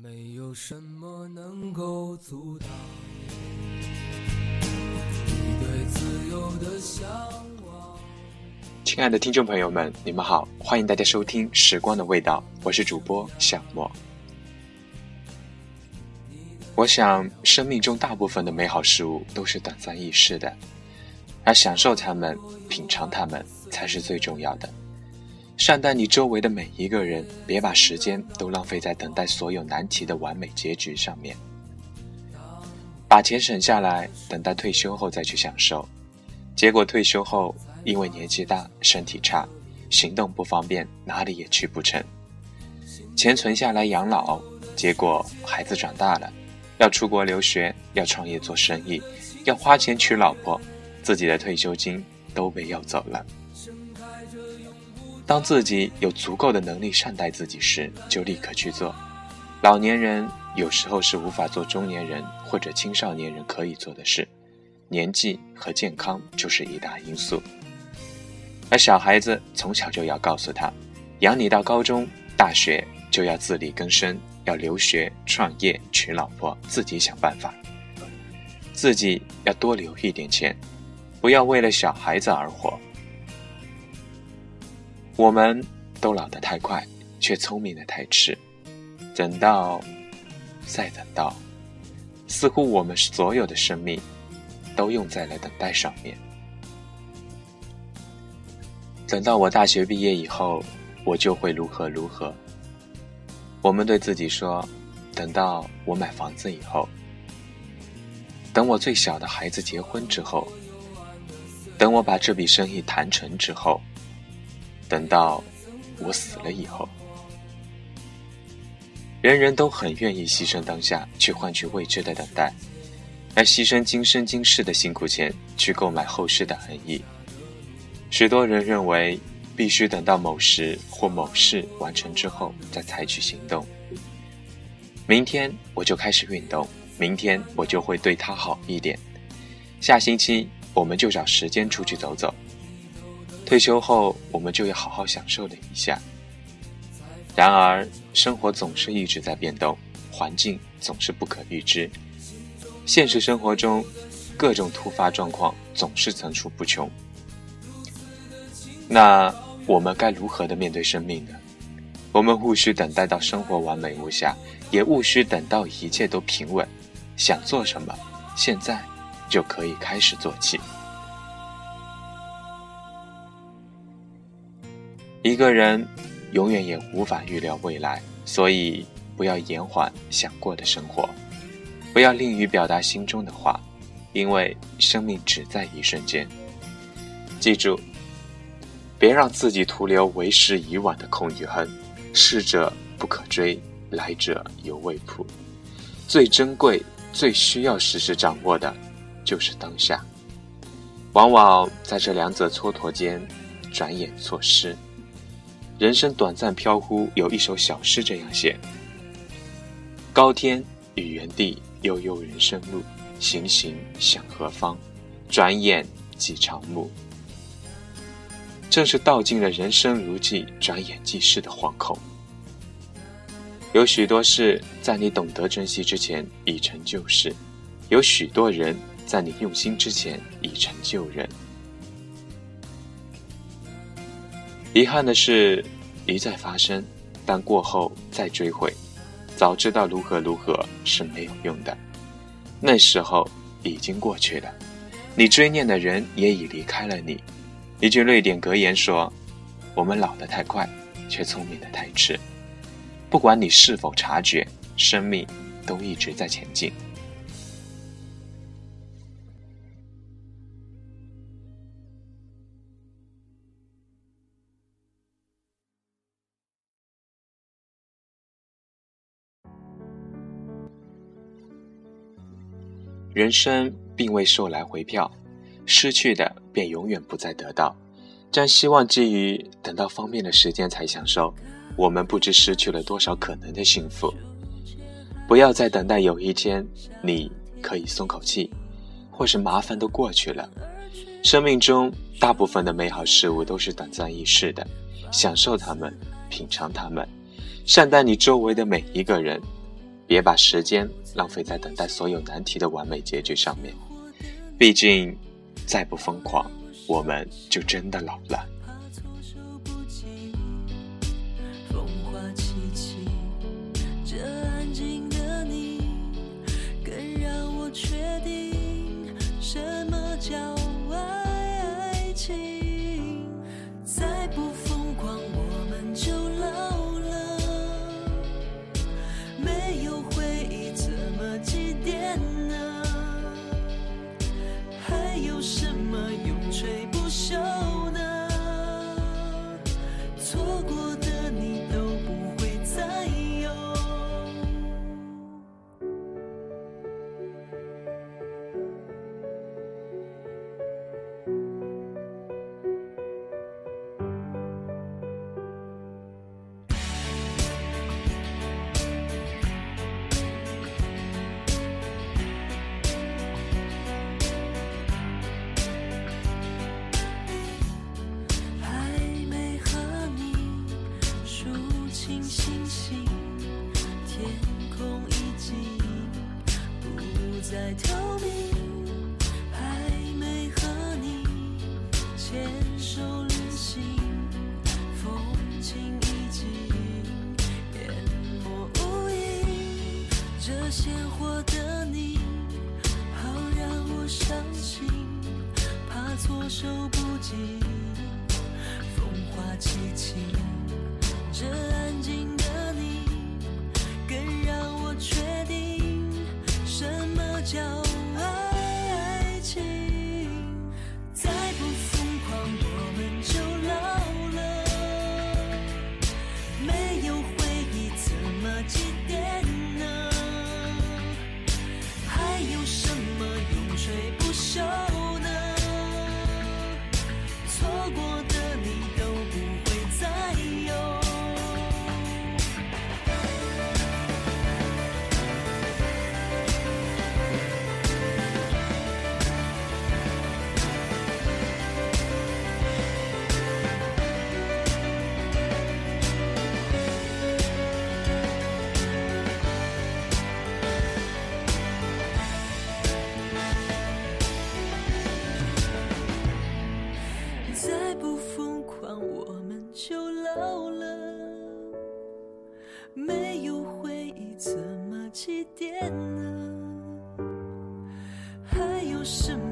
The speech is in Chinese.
没有什么能够阻挡对自由的向往。亲爱的听众朋友们，你们好，欢迎大家收听《时光的味道》，我是主播小莫。我想，生命中大部分的美好事物都是短暂易逝的，而享受它们、品尝它们才是最重要的。善待你周围的每一个人，别把时间都浪费在等待所有难题的完美结局上面。把钱省下来，等待退休后再去享受。结果退休后，因为年纪大、身体差、行动不方便，哪里也去不成。钱存下来养老，结果孩子长大了，要出国留学，要创业做生意，要花钱娶老婆，自己的退休金都被要走了。当自己有足够的能力善待自己时，就立刻去做。老年人有时候是无法做中年人或者青少年人可以做的事，年纪和健康就是一大因素。而小孩子从小就要告诉他，养你到高中、大学就要自力更生，要留学、创业、娶老婆，自己想办法。自己要多留一点钱，不要为了小孩子而活。我们都老得太快，却聪明的太迟。等到，再等到，似乎我们所有的生命都用在了等待上面。等到我大学毕业以后，我就会如何如何。我们对自己说：等到我买房子以后，等我最小的孩子结婚之后，等我把这笔生意谈成之后。等到我死了以后，人人都很愿意牺牲当下去换取未知的等待，而牺牲今生今世的辛苦钱去购买后世的恩义。许多人认为必须等到某时或某事完成之后再采取行动。明天我就开始运动，明天我就会对他好一点。下星期我们就找时间出去走走。退休后，我们就要好好享受了一下。然而，生活总是一直在变动，环境总是不可预知，现实生活中各种突发状况总是层出不穷。那我们该如何的面对生命呢？我们务需等待到生活完美无瑕，也务需等到一切都平稳。想做什么，现在就可以开始做起。一个人永远也无法预料未来，所以不要延缓想过的生活，不要吝于表达心中的话，因为生命只在一瞬间。记住，别让自己徒留为时已晚的空与恨。逝者不可追，来者犹未卜。最珍贵、最需要时时掌握的，就是当下。往往在这两者蹉跎间，转眼错失。人生短暂飘忽，有一首小诗这样写：高天与原地，悠悠人生路，行行向何方？转眼即长暮。正是道尽了人生如寄，转眼即逝的惶恐。有许多事在你懂得珍惜之前已成旧事，有许多人在你用心之前已成旧人。遗憾的是，一再发生，但过后再追悔，早知道如何如何是没有用的。那时候已经过去了，你追念的人也已离开了你。一句瑞典格言说：“我们老得太快，却聪明的太迟。”不管你。是否察觉，生命都一直在前进。人生并未售来回票，失去的便永远不再得到。将希望寄予等到方便的时间才享受，我们不知失去了多少可能的幸福。不要再等待有一天你可以松口气，或是麻烦都过去了。生命中大部分的美好事物都是短暂易逝的，享受它们，品尝它们，善待你周围的每一个人。别把时间浪费在等待所有难题的完美结局上面。毕竟，再不疯狂，我们就真的老了。确定听星星，天空已经不再透明，还没和你牵手旅行，风景已经淹没无影，这鲜活的你好让我伤心，怕措手不及，风花凄凄。这安静什么？